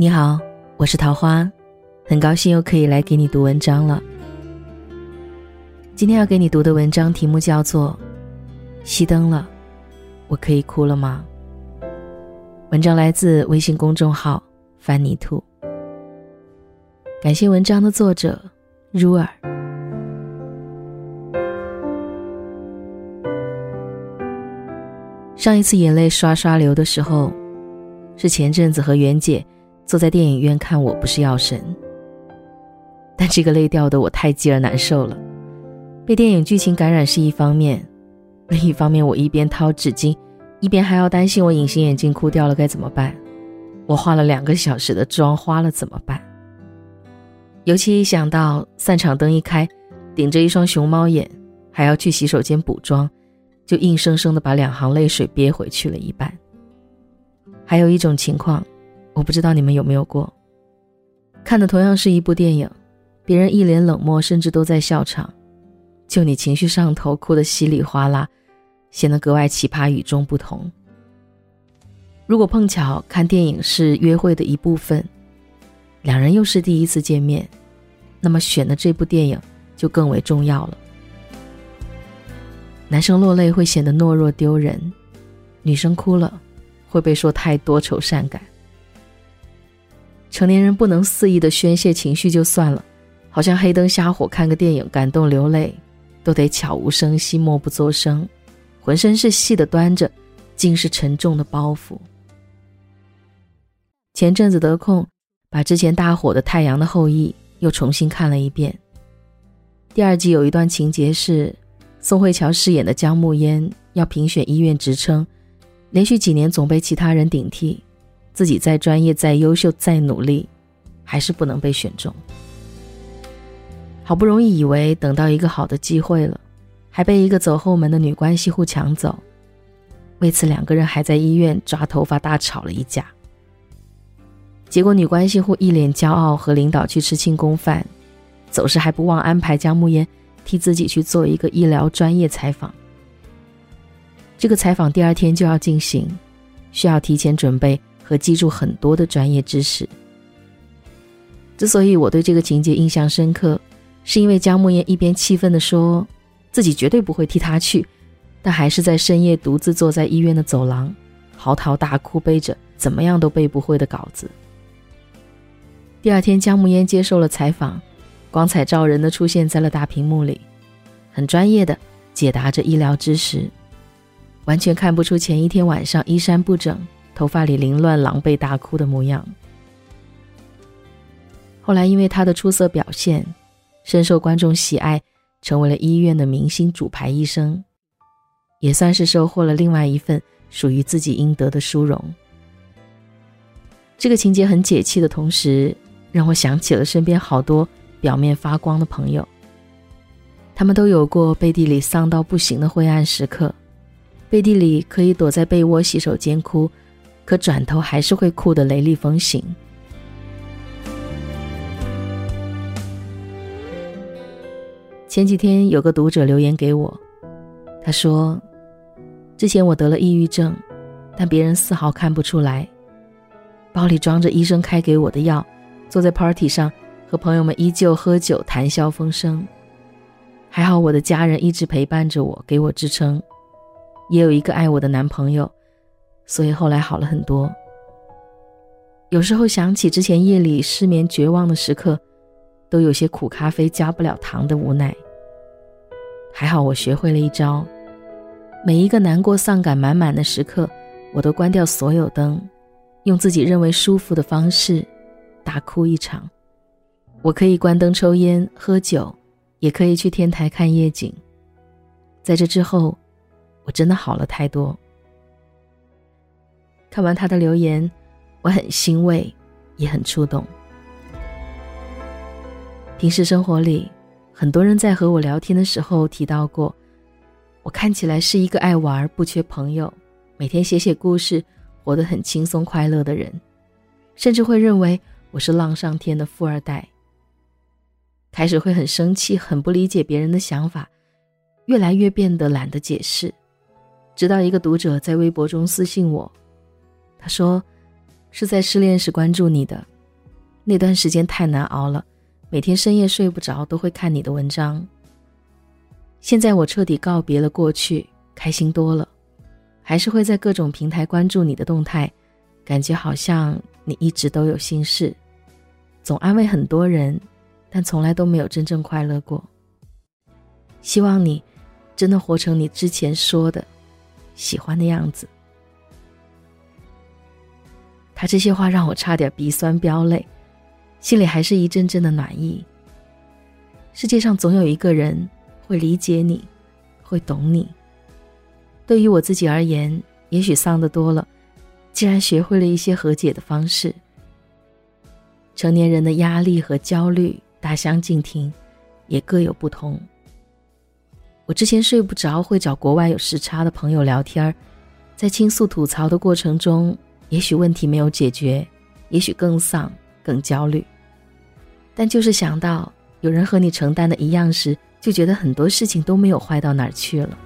你好，我是桃花，很高兴又可以来给你读文章了。今天要给你读的文章题目叫做《熄灯了，我可以哭了吗》。文章来自微信公众号“翻泥兔”，感谢文章的作者如尔。上一次眼泪刷刷流的时候，是前阵子和袁姐。坐在电影院看《我不是药神》，但这个泪掉的我太记而难受了。被电影剧情感染是一方面，另一方面我一边掏纸巾，一边还要担心我隐形眼镜哭掉了该怎么办。我化了两个小时的妆花了怎么办？尤其一想到散场灯一开，顶着一双熊猫眼，还要去洗手间补妆，就硬生生的把两行泪水憋回去了一半。还有一种情况。我不知道你们有没有过，看的同样是一部电影，别人一脸冷漠，甚至都在笑场，就你情绪上头，哭得稀里哗啦，显得格外奇葩，与众不同。如果碰巧看电影是约会的一部分，两人又是第一次见面，那么选的这部电影就更为重要了。男生落泪会显得懦弱丢人，女生哭了会被说太多愁善感。成年人不能肆意的宣泄情绪就算了，好像黑灯瞎火看个电影感动流泪，都得悄无声息、默不作声，浑身是戏的端着，竟是沉重的包袱。前阵子得空，把之前大火的《太阳的后裔》又重新看了一遍。第二季有一段情节是，宋慧乔饰演的姜暮烟要评选医院职称，连续几年总被其他人顶替。自己再专业、再优秀、再努力，还是不能被选中。好不容易以为等到一个好的机会了，还被一个走后门的女关系户抢走。为此，两个人还在医院抓头发大吵了一架。结果，女关系户一脸骄傲，和领导去吃庆功饭，走时还不忘安排姜暮烟替自己去做一个医疗专业采访。这个采访第二天就要进行，需要提前准备。和记住很多的专业知识。之所以我对这个情节印象深刻，是因为姜暮烟一边气愤地说自己绝对不会替他去，但还是在深夜独自坐在医院的走廊，嚎啕大哭，背着怎么样都背不会的稿子。第二天，姜暮烟接受了采访，光彩照人的出现在了大屏幕里，很专业的解答着医疗知识，完全看不出前一天晚上衣衫不整。头发里凌乱、狼狈大哭的模样。后来因为他的出色表现，深受观众喜爱，成为了医院的明星主牌医生，也算是收获了另外一份属于自己应得的殊荣。这个情节很解气的同时，让我想起了身边好多表面发光的朋友，他们都有过背地里丧到不行的灰暗时刻，背地里可以躲在被窝、洗手间哭。可转头还是会哭得雷厉风行。前几天有个读者留言给我，他说：“之前我得了抑郁症，但别人丝毫看不出来。包里装着医生开给我的药，坐在 party 上和朋友们依旧喝酒谈笑风生。还好我的家人一直陪伴着我，给我支撑，也有一个爱我的男朋友。”所以后来好了很多。有时候想起之前夜里失眠绝望的时刻，都有些苦咖啡加不了糖的无奈。还好我学会了一招，每一个难过丧感满满的时刻，我都关掉所有灯，用自己认为舒服的方式大哭一场。我可以关灯抽烟喝酒，也可以去天台看夜景。在这之后，我真的好了太多。看完他的留言，我很欣慰，也很触动。平时生活里，很多人在和我聊天的时候提到过，我看起来是一个爱玩、不缺朋友、每天写写故事、活得很轻松快乐的人，甚至会认为我是浪上天的富二代。开始会很生气，很不理解别人的想法，越来越变得懒得解释，直到一个读者在微博中私信我。他说：“是在失恋时关注你的，那段时间太难熬了，每天深夜睡不着都会看你的文章。现在我彻底告别了过去，开心多了，还是会在各种平台关注你的动态，感觉好像你一直都有心事，总安慰很多人，但从来都没有真正快乐过。希望你真的活成你之前说的喜欢的样子。他这些话让我差点鼻酸飙泪，心里还是一阵阵的暖意。世界上总有一个人会理解你，会懂你。对于我自己而言，也许丧的多了，竟然学会了一些和解的方式。成年人的压力和焦虑大相径庭，也各有不同。我之前睡不着，会找国外有时差的朋友聊天在倾诉吐槽的过程中。也许问题没有解决，也许更丧、更焦虑。但就是想到有人和你承担的一样时，就觉得很多事情都没有坏到哪儿去了。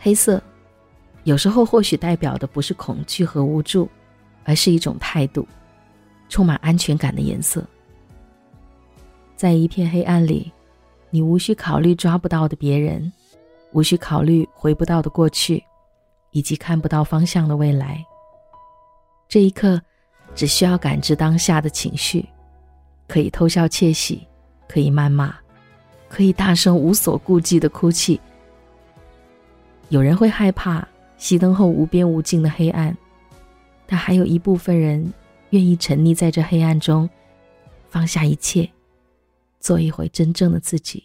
黑色，有时候或许代表的不是恐惧和无助，而是一种态度，充满安全感的颜色。在一片黑暗里，你无需考虑抓不到的别人，无需考虑回不到的过去。以及看不到方向的未来。这一刻，只需要感知当下的情绪，可以偷笑窃喜，可以谩骂，可以大声无所顾忌的哭泣。有人会害怕熄灯后无边无尽的黑暗，但还有一部分人愿意沉溺在这黑暗中，放下一切，做一回真正的自己。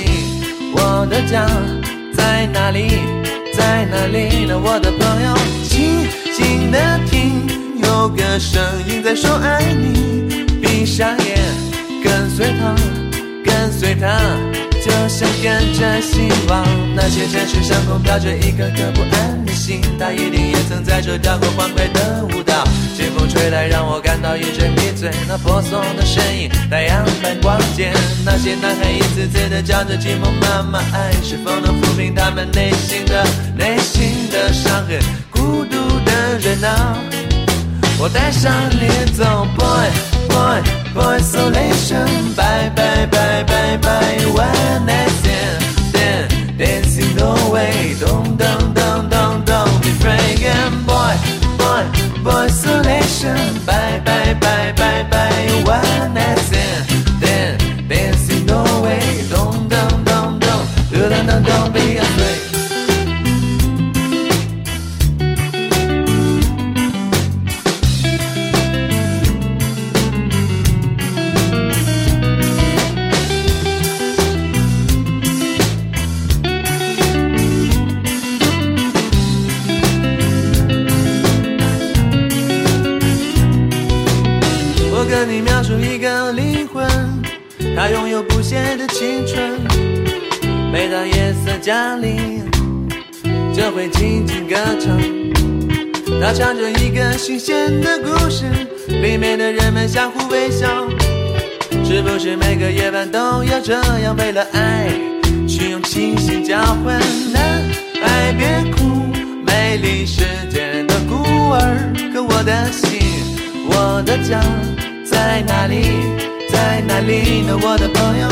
我的家。在哪里，在哪里？呢？我的朋友，静静的听，有个声音在说爱你。闭上眼，跟随他，跟随他。就像跟着希望，那些城市上空飘着一颗颗不安的心，他一定也曾在这跳过欢快的舞蹈。清风吹来，让我感到一阵迷醉。那婆娑的身影，太阳般光洁。那些男孩一次次的叫着寂寞妈妈，爱是否能抚平他们内心的内心的伤痕？孤独的人啊，我带上你走，boy。boy, boy isolation. Bye, bye, bye, bye, bye. One night stand, then dancing away. Don't, don't, don't, don't, don't be frightened, boy, boy, boy isolation. Bye, bye, bye, bye, bye. One night stand, 的青春，每当夜色降临，就会轻轻歌唱。他唱着一个新鲜的故事，里面的人们相互微笑。是不是每个夜晚都要这样，为了爱去用清醒交换？男孩别哭，美丽世界的孤儿。可我的心，我的家在哪里？在哪里呢，我的朋友？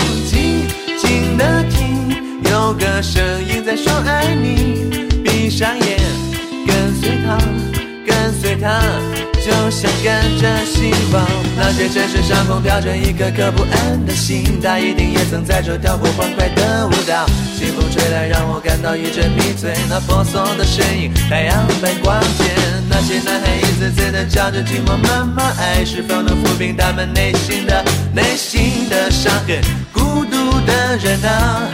他，就像跟着希望。那些城市上空飘着一颗颗不安的心，他一定也曾在这跳过欢快的舞蹈。清风吹来，让我感到一阵迷醉。那婆娑的身影，太阳般光洁。那些男孩一次次的叫着寂寞妈妈，爱是否能抚平他们内心的内心的伤痕？孤独的人啊，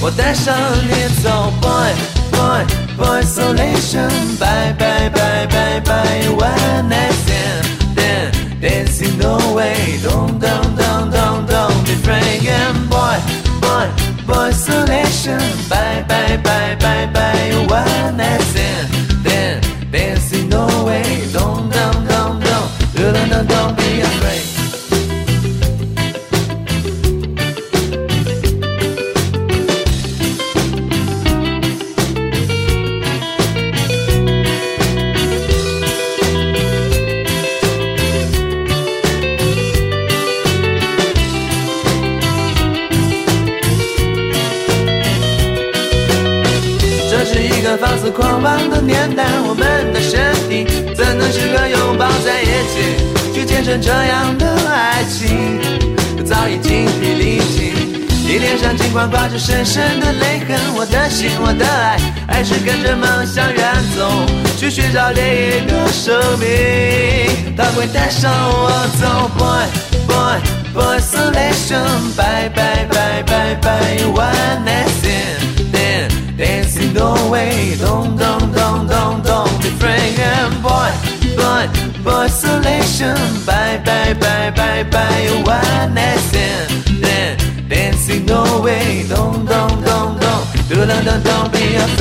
我带上你走，boy boy, boy, isolation. Bye, bye, bye, bye, bye. One night stand, then dancing no way. Don't, don't, don't, don't, don't be afraid. boy, boy, boy, isolation. Bye, bye, bye, bye, bye. One night stand. 肆狂妄的年代，我们的身体怎能时刻拥抱在一起，去见证这样的爱情？早已精疲力尽，你脸上尽管挂着深深的泪痕，我的心，我的爱，还是跟着梦想远走，去寻找另一个生命，它会带上我走，boy boy boy，solation，bye bye bye bye bye one night dancing no way, don't don't don't don't don't be afraid, and boy. Boy boy isolation, bye bye bye bye bye one night stand then dancing no way, don't don't don't don't don't don't don't be afraid.